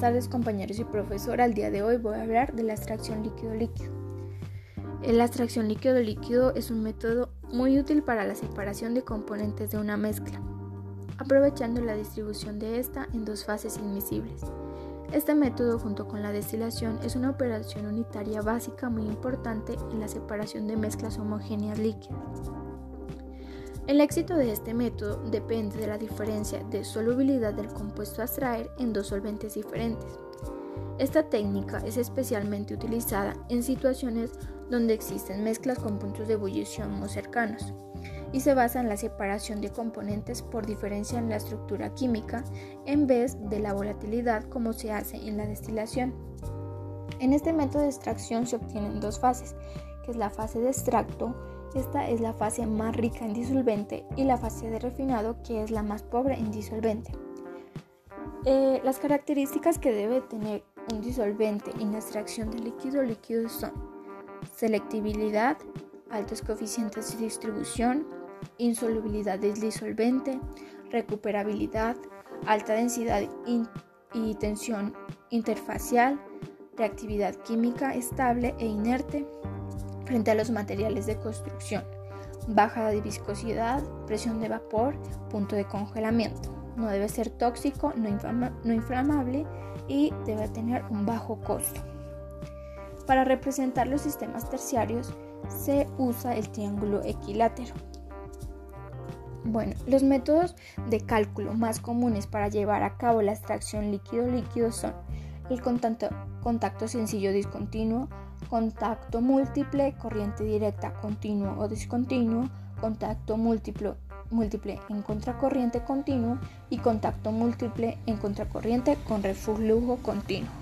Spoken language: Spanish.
tardes compañeros y profesora. Al día de hoy voy a hablar de la extracción líquido-líquido. La extracción líquido-líquido es un método muy útil para la separación de componentes de una mezcla, aprovechando la distribución de esta en dos fases inmisibles. Este método junto con la destilación es una operación unitaria básica muy importante en la separación de mezclas homogéneas líquidas. El éxito de este método depende de la diferencia de solubilidad del compuesto a extraer en dos solventes diferentes. Esta técnica es especialmente utilizada en situaciones donde existen mezclas con puntos de ebullición muy cercanos y se basa en la separación de componentes por diferencia en la estructura química en vez de la volatilidad como se hace en la destilación. En este método de extracción se obtienen dos fases, que es la fase de extracto esta es la fase más rica en disolvente y la fase de refinado que es la más pobre en disolvente. Eh, las características que debe tener un disolvente en extracción de líquido líquido son selectividad, altos coeficientes de distribución, insolubilidad del disolvente, recuperabilidad, alta densidad y tensión interfacial, reactividad química estable e inerte, frente a los materiales de construcción, baja de viscosidad, presión de vapor, punto de congelamiento. No debe ser tóxico, no, inflamable y debe tener un bajo costo. Para representar los sistemas terciarios se usa el triángulo equilátero. Bueno, los métodos de cálculo más comunes para llevar a cabo la extracción líquido-líquido son el contacto sencillo discontinuo, contacto múltiple, corriente directa continuo o discontinuo, contacto múltiple, múltiple en contracorriente continuo y contacto múltiple en contracorriente con reflujo continuo.